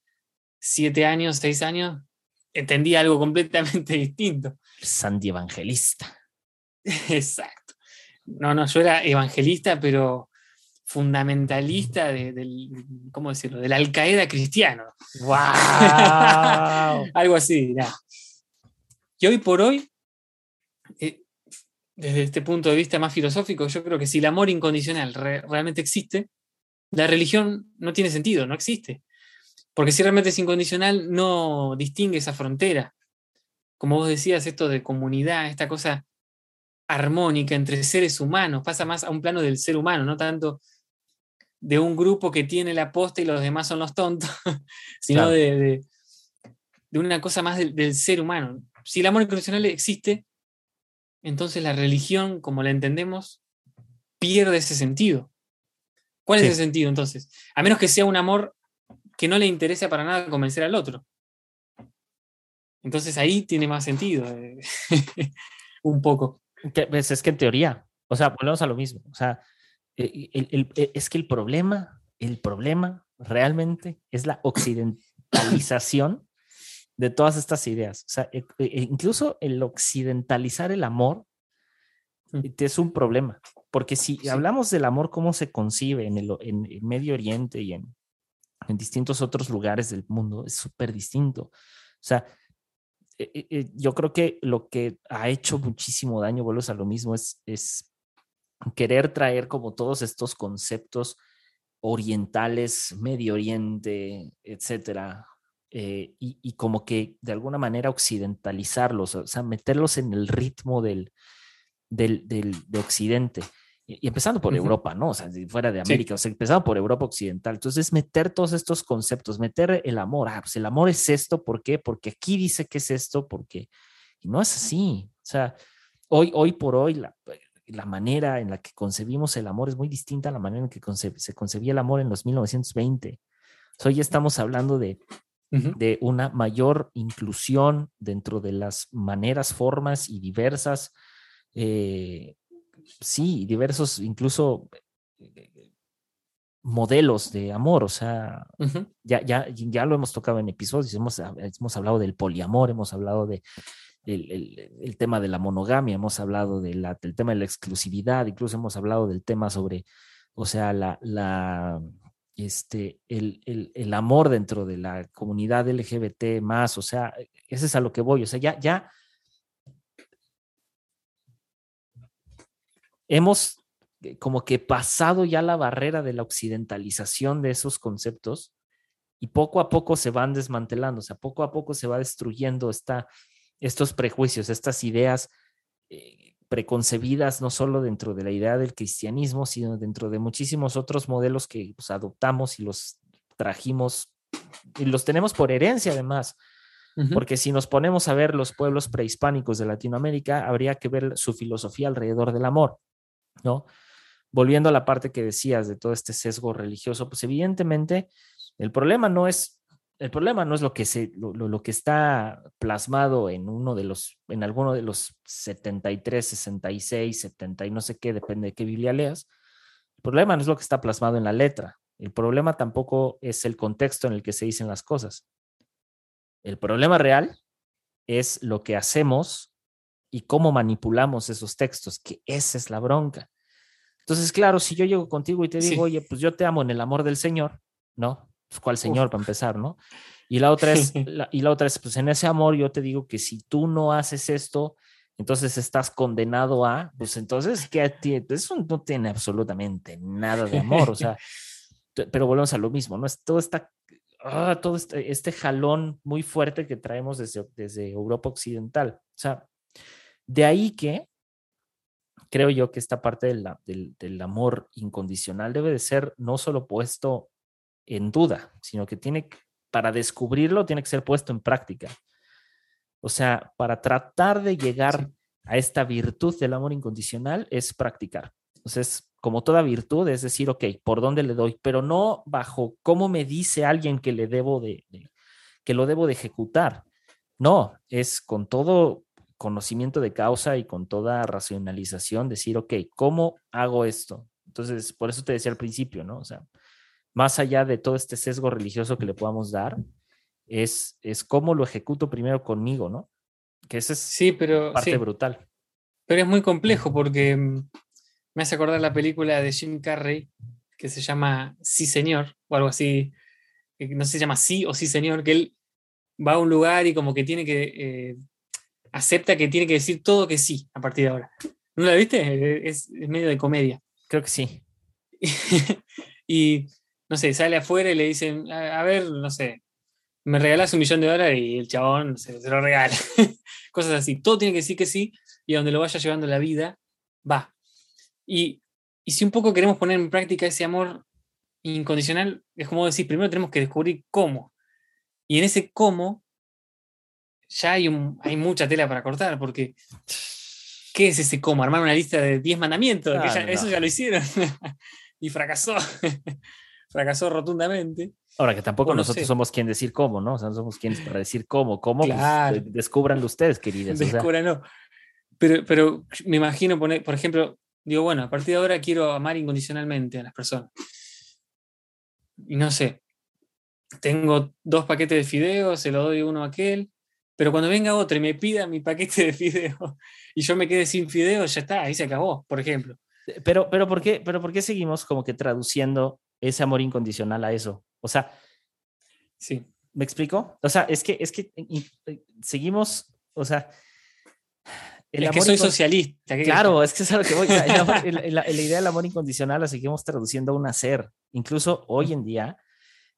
siete años, seis años, entendía algo completamente distinto. Santi evangelista. Exacto. No, no, yo era evangelista, pero fundamentalista del, ¿cómo decirlo?, del Al Qaeda cristiano. ¡Wow! Algo así, Y hoy por hoy, desde este punto de vista más filosófico, yo creo que si el amor incondicional realmente existe, la religión no tiene sentido, no existe. Porque si realmente es incondicional, no distingue esa frontera. Como vos decías, esto de comunidad, esta cosa armónica entre seres humanos, pasa más a un plano del ser humano, no tanto de un grupo que tiene la posta y los demás son los tontos, sino de, una cosa más del, ser humano. Si el amor incondicional existe, entonces la religión, como la entendemos, pierde ese sentido. ¿Cuál es ese sentido entonces? A menos que sea un amor que no le interese para nada convencer al otro. Entonces ahí tiene más sentido, eh, un poco. Pues, es que en teoría, o sea, volvemos a lo mismo. O sea, e, e, es que el problema, el problema realmente es la occidentalización de todas estas ideas. O sea, e, incluso el occidentalizar el amor mm. es un problema. Porque si hablamos del amor, cómo se concibe en el, en Medio Oriente y en, en distintos otros lugares del mundo, es súper distinto. O sea, yo creo que lo que ha hecho muchísimo daño, vuelves a lo mismo, es, es querer traer como todos estos conceptos orientales, Medio Oriente, etcétera, eh, y, como que de alguna manera occidentalizarlos, o sea, meterlos en el ritmo del, del, del de Occidente. Y, empezando por Europa, ¿no? O sea, fuera de América, o sea, empezando por Europa Occidental. Entonces, meter todos estos conceptos, meter el amor, ah, pues el amor es esto, ¿por qué? Porque aquí dice que es esto, porque... Y no es así. O sea, hoy, hoy por hoy, la, la manera en la que concebimos el amor es muy distinta a la manera en que se concebía el amor en los 1920. Hoy estamos hablando de, de una mayor inclusión dentro de las maneras, formas y diversas, eh, sí, diversos, incluso eh, modelos de amor, o sea, ya, ya, ya lo hemos tocado en episodios, hemos, hemos hablado del poliamor, hemos hablado de el, tema de la monogamia, hemos hablado de la, del tema de la exclusividad, incluso hemos hablado del tema sobre, o sea, la, la este, el, el, amor dentro de la comunidad LGBT más, o sea, ese es a lo que voy, o sea, ya, ya hemos eh, como que pasado ya la barrera de la occidentalización de esos conceptos y poco a poco se van desmantelando, o sea, poco a poco se va destruyendo estos prejuicios, estas ideas eh, preconcebidas, no solo dentro de la idea del cristianismo, sino dentro de muchísimos otros modelos que pues, adoptamos y los trajimos y los tenemos por herencia además. Porque si nos ponemos a ver los pueblos prehispánicos de Latinoamérica, habría que ver su filosofía alrededor del amor, ¿no? Volviendo a la parte que decías de todo este sesgo religioso, pues evidentemente el problema no es el problema no es lo que, se, lo, que está plasmado en uno de los, en alguno de los 73, 66, 70 y no sé qué, depende de qué Biblia leas. El problema no es lo que está plasmado en la letra. El problema tampoco es el contexto en el que se dicen las cosas. El problema real es lo que hacemos y cómo manipulamos esos textos, que esa es la bronca. Entonces, claro, si yo llego contigo y te digo, oye, pues yo te amo en el amor del Señor, ¿no? Pues, ¿cuál Señor para empezar, no? Y la otra es, y la otra es, pues en ese amor yo te digo que si tú no haces esto, entonces estás condenado a, pues entonces, ¿qué Eso no tiene absolutamente nada de amor, o sea, pero volvemos a lo mismo, ¿no? Es todo esta, ah, todo este, este, jalón muy fuerte que traemos desde, desde Europa Occidental. O sea, de ahí que creo yo que esta parte del, del amor incondicional debe de ser no solo puesto en duda, sino que tiene, para descubrirlo, tiene que ser puesto en práctica. O sea, para tratar de llegar a esta virtud del amor incondicional es practicar. Entonces, como toda virtud, es decir, ok, ¿por dónde le doy? Pero no bajo cómo me dice alguien que le debo de, que lo debo de ejecutar. No, es con todo conocimiento de causa y con toda racionalización decir, ok, ¿cómo hago esto? Entonces, por eso te decía al principio, ¿no? O sea, más allá de todo este sesgo religioso que le podamos dar, es, es cómo lo ejecuto primero conmigo, ¿no? Que esa es sí, pero, parte brutal. Pero es muy complejo porque mm, me hace acordar la película de Jim Carrey que se llama Sí Señor o algo así, no se llama Sí o Sí Señor, que él va a un lugar y como que tiene que, eh, acepta que tiene que decir todo que sí a partir de ahora. ¿No la viste? Es, es medio de comedia. Creo que sí. y, no sé, sale afuera y le dicen, a, a ver, no sé, me regalas un millón de dólares y el chabón se, se lo regala. Cosas así. Todo tiene que decir que sí y a donde lo vaya llevando la vida, va. Y, y si un poco queremos poner en práctica ese amor incondicional, es como decir, primero tenemos que descubrir cómo. Y en ese cómo ya hay, un, hay mucha tela para cortar, porque ¿qué es ese cómo? Armar una lista de 10 mandamientos, que No, ya- no, eso ya lo hicieron y fracasó, fracasó rotundamente. Ahora que tampoco O no nosotros sé. somos quien decir cómo, ¿no? O sea, no somos quienes para decir cómo, cómo, pues, Claro. de- descúbranlo ustedes, queridas. o sea, Descúbranlo. Pero, pero me imagino poner, por ejemplo, digo, bueno, a partir de ahora quiero amar incondicionalmente a las personas. Y no sé, tengo dos paquetes de fideos, se lo doy uno a aquel, pero cuando venga otro y me pida mi paquete de fideos y yo me quede sin fideos, ya está, ahí se acabó, por ejemplo. Pero, pero, ¿por qué, pero ¿por qué seguimos como que traduciendo ese amor incondicional a eso? O sea, Sí, ¿me explico? O sea, es que, es que y- y- seguimos, o sea, el es que amor soy socialista. ¿qué Claro, es que es a lo que voy. La, amor- la- la idea del amor incondicional la seguimos traduciendo a un hacer. Incluso hoy en día,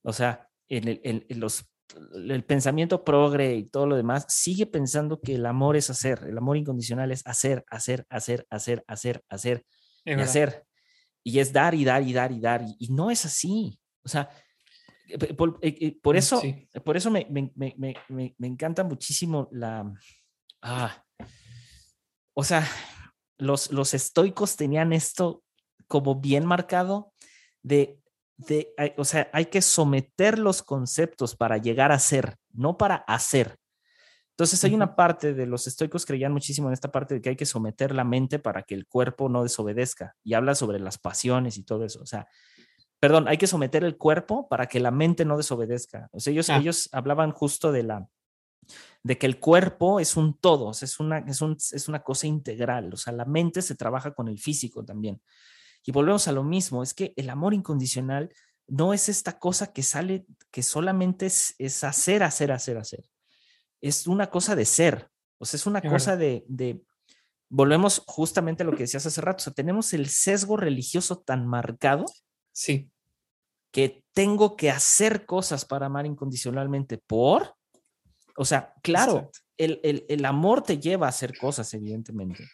o sea, en el, en- en los, el pensamiento progre y todo lo demás sigue pensando que el amor es hacer. El amor incondicional es hacer, hacer, hacer, hacer, hacer, hacer Es y verdad. hacer. Y es dar y dar y dar y dar. Y, y no es así. O sea, eh, por, eh, eh, por eso, Sí. por eso me, me, me, me, encanta muchísimo la... Ah, o sea, los, los estoicos tenían esto como bien marcado de, de, o sea, hay que someter los conceptos para llegar a ser, no para hacer. Entonces hay una parte de los estoicos creían muchísimo en esta parte de que hay que someter la mente para que el cuerpo no desobedezca y habla sobre las pasiones y todo eso. O sea, perdón, hay que someter el cuerpo para que la mente no desobedezca. O sea, ellos, Ah. ellos hablaban justo de la de que el cuerpo es un todo, o sea, es una, es, un- es una cosa integral, o sea, la mente se trabaja con el físico también. Y volvemos a lo mismo, es que el amor incondicional no es esta cosa que sale, que solamente es, es hacer, hacer, hacer, hacer. Es una cosa de ser, o sea, es una cosa de, de, volvemos justamente a lo que decías hace rato, o sea, tenemos el sesgo religioso tan marcado Sí, que tengo que hacer cosas para amar incondicionalmente por, o sea, claro, el, el- el amor te lleva a hacer cosas, evidentemente.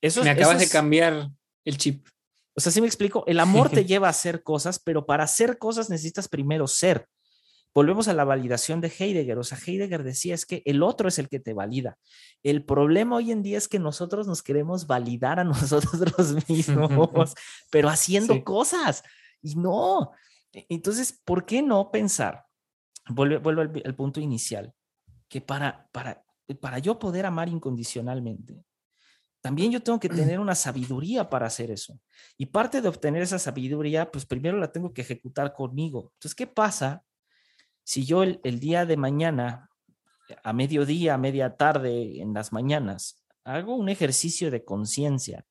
Eso, Me acabas eso de cambiar el chip. O sea, sí me explico, el amor te lleva a hacer cosas, pero para hacer cosas necesitas primero ser. Volvemos a la validación de Heidegger. O sea, Heidegger decía es que el otro es el que te valida. El problema hoy en día es que nosotros nos queremos validar a nosotros mismos, pero haciendo Sí. cosas. Y no. E- Entonces, ¿por qué no pensar? Vuelvo, vuelvo al, al punto inicial, que para, para, para yo poder amar incondicionalmente, también yo tengo que tener una sabiduría para hacer eso. Y parte de obtener esa sabiduría, pues primero la tengo que ejecutar conmigo. Entonces, ¿qué pasa si yo el, día de mañana, a mediodía, a media tarde, en las mañanas, hago un ejercicio de conciencia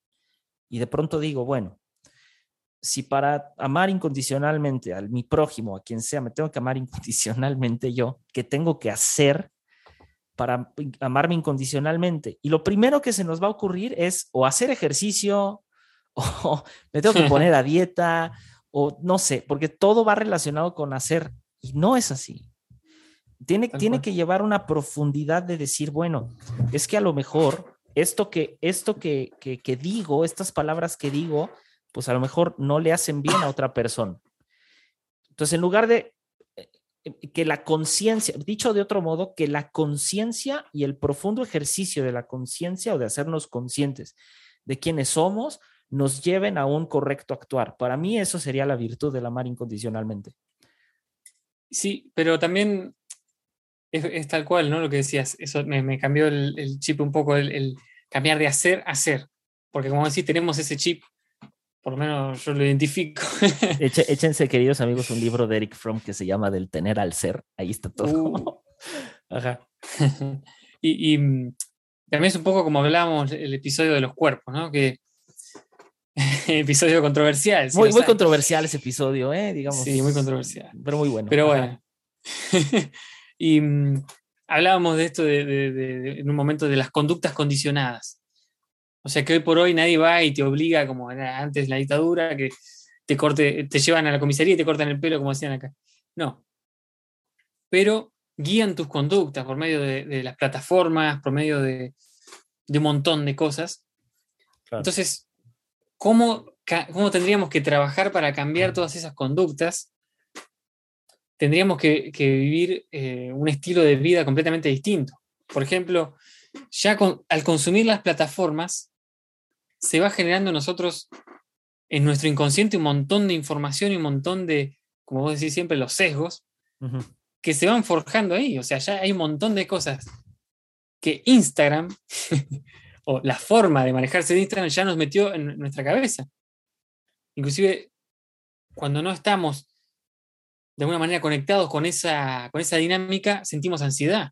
y de pronto digo, bueno, si para amar incondicionalmente a mi prójimo, a quien sea, me tengo que amar incondicionalmente yo, ¿qué tengo que hacer para amarme incondicionalmente? Y lo primero que se nos va a ocurrir es o hacer ejercicio, o me tengo que poner a dieta, o no sé, porque todo va relacionado con hacer y no es así. Tiene, Tal tiene cual. que llevar una profundidad de decir, bueno, es que a lo mejor esto que, esto que, que, que digo, estas palabras que digo, pues a lo mejor no le hacen bien a otra persona. Entonces, en lugar de eh, que la conciencia, dicho de otro modo, que la conciencia y el profundo ejercicio de la conciencia o de hacernos conscientes de quiénes somos, nos lleven a un correcto actuar. Para mí eso sería la virtud del amar incondicionalmente. Sí, pero también es, es tal cual, ¿no? Lo que decías, eso me, me cambió el, el chip un poco, el, el cambiar de hacer a ser. Porque como decís, tenemos ese chip, por lo menos yo lo identifico. Eche- échense, queridos amigos, un libro de Eric Fromm que se llama Del tener al ser. Ahí está todo. Uh. Ajá. y, y, mm, también es un poco como hablábamos el episodio de los cuerpos, ¿no? Que episodio controversial. Muy, controversial ese episodio, ¿eh? Digamos. Sí, muy controversial. Pero muy bueno. Pero bueno. y mm, hablábamos de esto de, de- de- de- en un momento de las conductas condicionadas. O sea que hoy por hoy nadie va y te obliga, como era antes la dictadura, que te corte, te llevan a la comisaría y te cortan el pelo, como decían acá. No. Pero guían tus conductas por medio de, las plataformas, por medio de, un montón de cosas. Entonces, ¿cómo, ¿cómo, tendríamos que trabajar para cambiar todas esas conductas? Tendríamos que, vivir eh, un estilo de vida completamente distinto. Por ejemplo, ya al consumir las plataformas, se va generando en nosotros, en nuestro inconsciente, un montón de información y un montón de, como vos decís siempre, los sesgos, que se van forjando ahí. O sea, ya hay un montón de cosas que Instagram o la forma de manejarse de Instagram ya nos metió en nuestra cabeza. Inclusive, cuando no estamos de alguna manera conectados con esa, con esa dinámica, sentimos ansiedad.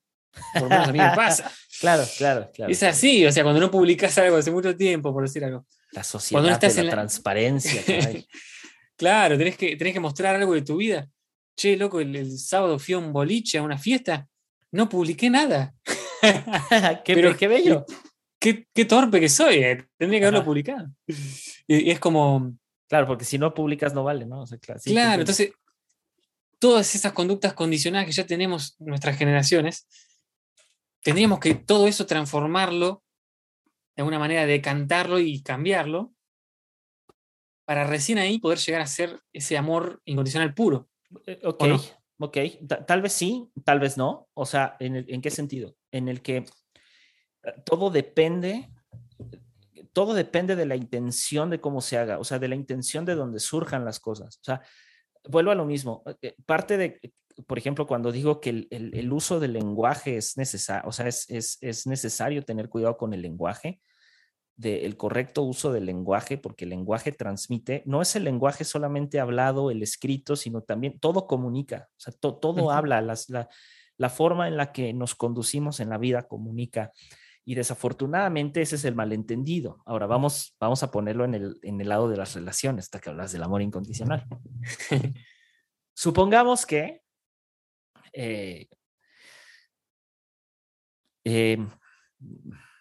Por lo menos a mí me pasa. claro, claro, claro. Es así, o sea, cuando no publicas algo hace mucho tiempo, por decir algo. La sociedad, cuando estás en la, transparencia. claro, tenés que, tenés que mostrar algo de tu vida. Che, loco, el, sábado fui a un boliche, a una fiesta, no publiqué nada. qué, Pero, qué bello. Qué, qué, torpe que soy, eh, tendría que haberlo publicado. Y, es como... Claro, porque si no publicas no vale, ¿no? claro, claro entonces todas esas conductas condicionadas que ya tenemos nuestras generaciones, tendríamos que todo eso transformarlo de alguna manera, decantarlo y cambiarlo, para recién ahí poder llegar a ser ese amor incondicional puro. Eh, ok, ok. Tal vez sí, tal vez no. O sea, ¿en, ¿en qué sentido? En el que todo depende, todo depende de la intención de cómo se haga, o sea, de la intención de donde surjan las cosas. O sea, vuelvo a lo mismo. Eh, parte de, por ejemplo, cuando digo que el, el, uso del lenguaje es necesario, o sea, es, es, es, necesario tener cuidado con el lenguaje, del correcto uso del lenguaje, porque el lenguaje transmite, no es el lenguaje solamente hablado, el escrito, sino también todo comunica, o sea, todo habla, las, la, la forma en la que nos conducimos en la vida comunica. Y desafortunadamente ese es el malentendido. Ahora vamos, vamos a ponerlo en el, en el lado de las relaciones, hasta que hablas del amor incondicional. Supongamos que eh, eh,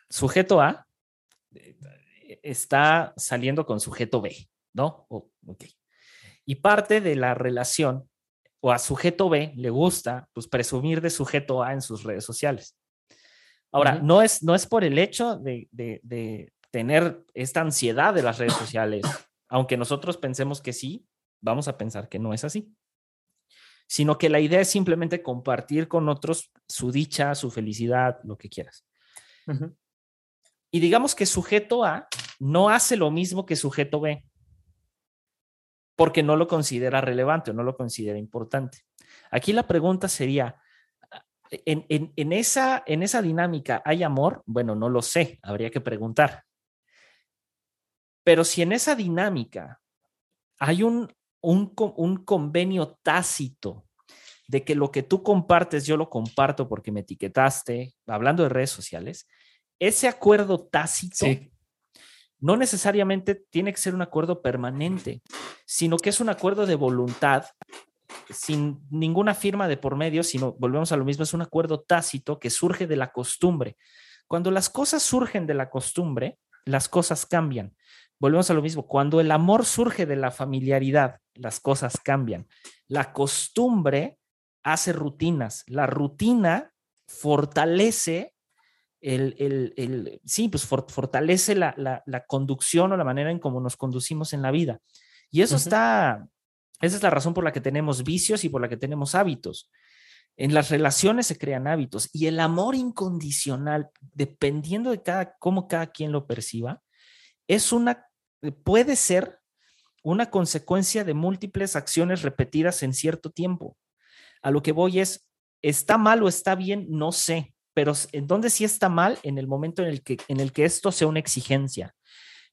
sujeto A está saliendo con sujeto B, ¿no? Y parte de la relación o a sujeto B le gusta pues, presumir de sujeto A en sus redes sociales. Ahora, no, es, no es por el hecho de, de, tener esta ansiedad de las redes sociales, aunque nosotros pensemos que sí, vamos a pensar que no es así, sino que la idea es simplemente compartir con otros su dicha, su felicidad, lo que quieras. Y digamos que sujeto A no hace lo mismo que sujeto B, porque no lo considera relevante o no lo considera importante. Aquí la pregunta sería, en, esa, en esa dinámica hay amor? Bueno, no lo sé, habría que preguntar. Pero si en esa dinámica hay un, un, un convenio tácito de que lo que tú compartes, yo lo comparto porque me etiquetaste, hablando de redes sociales, ese acuerdo tácito no necesariamente tiene que ser un acuerdo permanente, sino que es un acuerdo de voluntad sin ninguna firma de por medio, sino volvemos a lo mismo, es un acuerdo tácito que surge de la costumbre. Cuando las cosas surgen de la costumbre, las cosas cambian. Volvemos a lo mismo, cuando el amor surge de la familiaridad, las cosas cambian. La costumbre hace rutinas, la rutina fortalece el, el, sí, pues fortalece la, la, conducción o la manera en cómo nos conducimos en la vida. Y eso está esa es la razón por la que tenemos vicios y por la que tenemos hábitos. En las relaciones se crean hábitos y el amor incondicional, dependiendo de cada, cómo cada quien lo perciba, es una, puede ser una consecuencia de múltiples acciones repetidas en cierto tiempo. A lo que voy es, ¿está mal o está bien? No sé, pero ¿en dónde sí está mal? En el momento en el que, en el que esto sea una exigencia,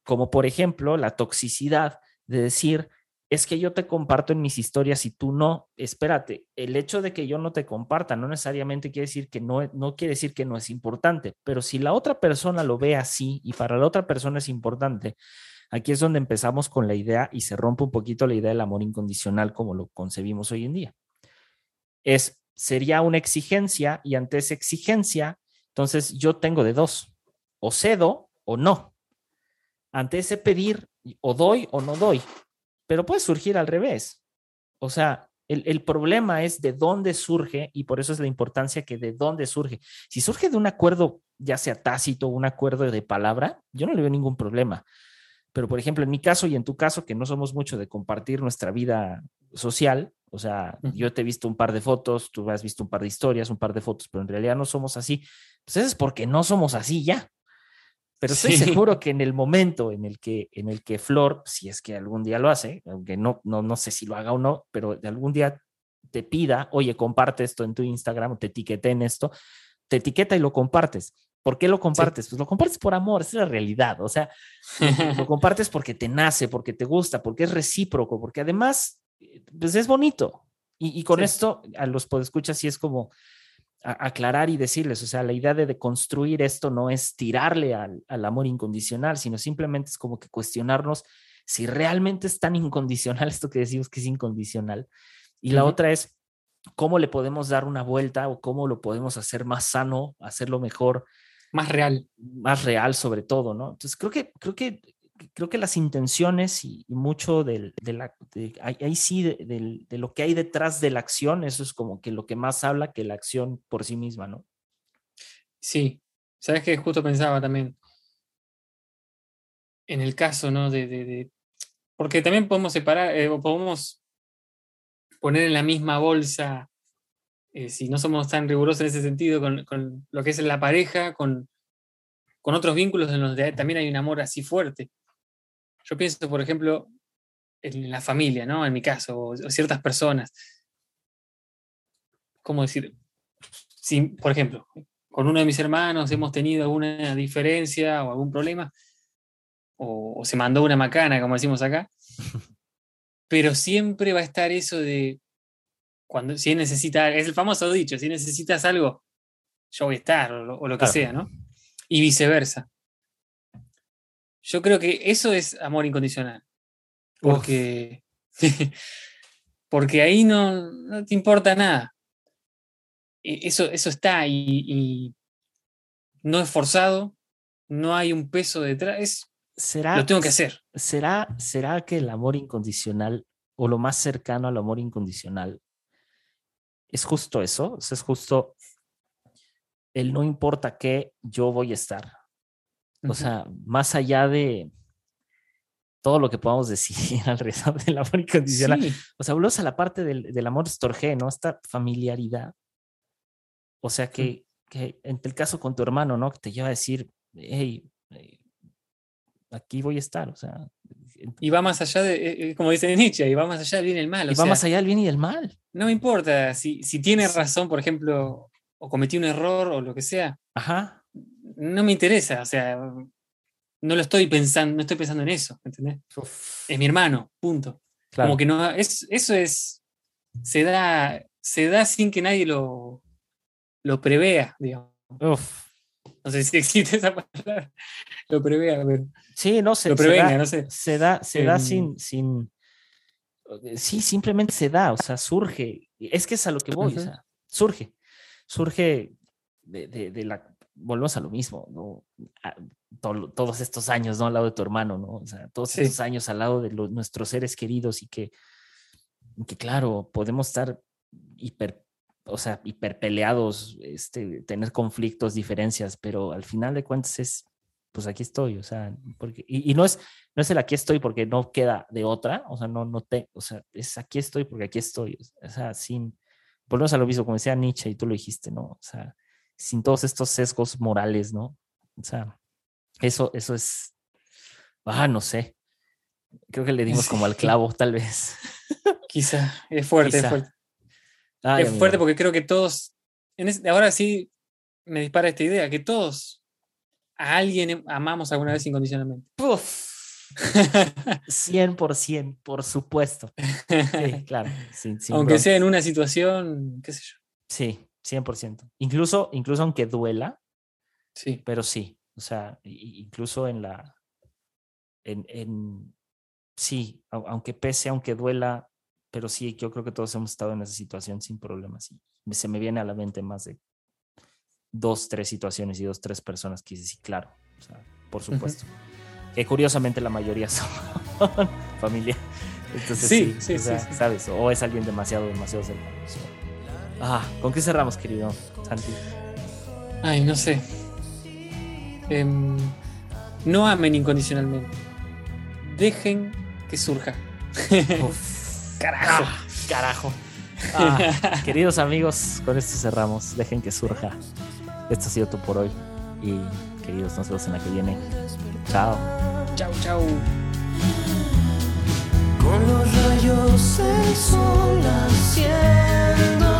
como por ejemplo la toxicidad de decir, es que yo te comparto en mis historias y tú no. Espérate, el hecho de que yo no te comparta no necesariamente quiere decir que no, no quiere decir que no es importante, pero si la otra persona lo ve así y para la otra persona es importante, aquí es donde empezamos con la idea y se rompe un poquito la idea del amor incondicional como lo concebimos hoy en día. Es, sería una exigencia y ante esa exigencia, entonces yo tengo de dos, o cedo o no. ante ese pedir, o doy o no doy, pero puede surgir al revés. O sea, el, el, problema es de dónde surge y por eso es la importancia que de dónde surge. Si surge de un acuerdo, ya sea tácito, un acuerdo de palabra, yo no le veo ningún problema. Pero, por ejemplo, en mi caso y en tu caso, que no somos mucho de compartir nuestra vida social, o sea, yo te he visto un par de fotos, tú has visto un par de historias, un par de fotos, pero en realidad no somos así. Pues eso es porque no somos así ya. Pero estoy seguro que en el momento en el que, en el que Flor, si es que algún día lo hace, aunque no, no, no sé si lo haga o no, pero de algún día te pida, oye, comparte esto en tu Instagram, te etiquete en esto, te etiqueta y lo compartes. ¿Por qué lo compartes? Pues lo compartes por amor, esa es la realidad. O sea, lo compartes porque te nace, porque te gusta, porque es recíproco, porque además, pues es bonito. Y, y con sí. esto, a los podescuchas, sí es como aclarar y decirles, o sea, la idea de, de construir esto no es tirarle al, al, amor incondicional, sino simplemente es como que cuestionarnos si realmente es tan incondicional esto que decimos que es incondicional. Y uh -huh. la otra es, ¿cómo le podemos dar una vuelta o cómo lo podemos hacer más sano, hacerlo mejor? más real. Más real sobre todo, ¿no? Entonces creo que, creo que, creo que las intenciones y, mucho del, de la, de, ahí, sí, de, lo que hay detrás de la acción, eso es como que lo que más habla que la acción por sí misma, ¿no? Sí, sabes que justo pensaba también en el caso, ¿no? De porque también podemos separar, eh, podemos poner en la misma bolsa eh, si no somos tan rigurosos en ese sentido con, con lo que es la pareja, con, con, otros vínculos en los que también hay un amor así fuerte. Yo pienso, por ejemplo, en la familia, ¿no? En mi caso, o, o ciertas personas. ¿Cómo decir? Si, por ejemplo, con uno de mis hermanos hemos tenido alguna diferencia o algún problema, o, o se mandó una macana, como decimos acá, pero siempre va a estar eso de cuando si necesita, es el famoso dicho, si necesitas algo, yo voy a estar, o, o lo que claro. sea, ¿no? Y viceversa. Yo creo que eso es amor incondicional. Porque, porque ahí no, no, te importa nada. E, eso, eso está y, y, no es forzado, no hay un peso detrás, es, ¿Será, lo tengo que hacer. ¿será, ¿Será que el amor incondicional o lo más cercano al amor incondicional es justo eso, es justo el no importa qué, yo voy a estar. O uh -huh. sea, más allá de todo lo que podamos decir alrededor del amor incondicional, sí. o sea, volvemos a la parte del, del amor estorge, ¿no? Esta familiaridad. O sea, que, uh -huh. que en el caso con tu hermano, ¿no? Que te lleva a decir, hey, aquí voy a estar, o sea. Y va más allá de, eh, eh, como dice Nietzsche, y va más allá del bien y el mal. y va sea, más allá del bien y del mal. No me importa si, si tiene razón, por ejemplo, o cometí un error o lo que sea. Ajá. No me interesa, o sea, no lo estoy pensando, no estoy pensando en eso, ¿entendés? Uf. Es mi hermano, punto. Claro. Como que no, es, eso es, se da, se da sin que nadie lo, lo prevea, digamos. Uf. No sé si existe esa palabra. Lo prevea, pero. Sí, no sé. Lo prevenga, se da, no sé. Se da, se da sin, sin. Sí, simplemente se da, o sea, surge. Es que es a lo que voy, uh -huh. o sea, surge. Surge de, de, de, la. Volvemos a lo mismo, ¿no? A, to, todos estos años, ¿no? Al lado de tu hermano, ¿no? O sea, todos sí. estos años al lado de los, nuestros seres queridos y que, que, claro, podemos estar hiper o sea, hiperpeleados, este, tener conflictos, diferencias, pero al final de cuentas es, pues aquí estoy, o sea, porque, y, y, no es, no es el aquí estoy porque no queda de otra, o sea, no, no te, o sea, es aquí estoy porque aquí estoy, o sea, sin, volvemos a lo mismo, como decía Nietzsche y tú lo dijiste, ¿no? O sea, sin todos estos sesgos morales, ¿no? O sea, eso, eso es, ah, no sé, creo que le dimos como al clavo, tal vez. Quizá, es fuerte, Quizá. es fuerte. Ay, es amigo. fuerte porque creo que todos, ese, ahora sí me dispara esta idea, que todos a alguien amamos alguna vez incondicionalmente. Uf. 100%, por supuesto. Sí, claro. Sin, sin aunque sea en una situación, qué sé yo. Sí, 100%. Incluso, incluso aunque duela. Sí. Pero sí, o sea, incluso en la... En, en, sí, aunque pese, aunque duela, pero sí, yo creo que todos hemos estado en esa situación sin problemas. Y se me viene a la mente más de dos, tres situaciones y dos, tres personas que dices, sí, claro, o sea, por supuesto. Uh -huh. que curiosamente la mayoría son familia. Entonces, Sí, sí, sí, o sea, sí, sí. ¿sabes? O es alguien demasiado, demasiado cercano. Ah, ¿con qué cerramos, querido Santi? Ay, no sé. Em, no amen incondicionalmente. Dejen que surja. Uf, Carajo. ah, carajo. Ah, queridos amigos, con esto cerramos. Dejen que surja. Esto ha sido todo por hoy. Y queridos, nos vemos en la que viene. Chao. Chau, chau. Con los rayos del sol haciendo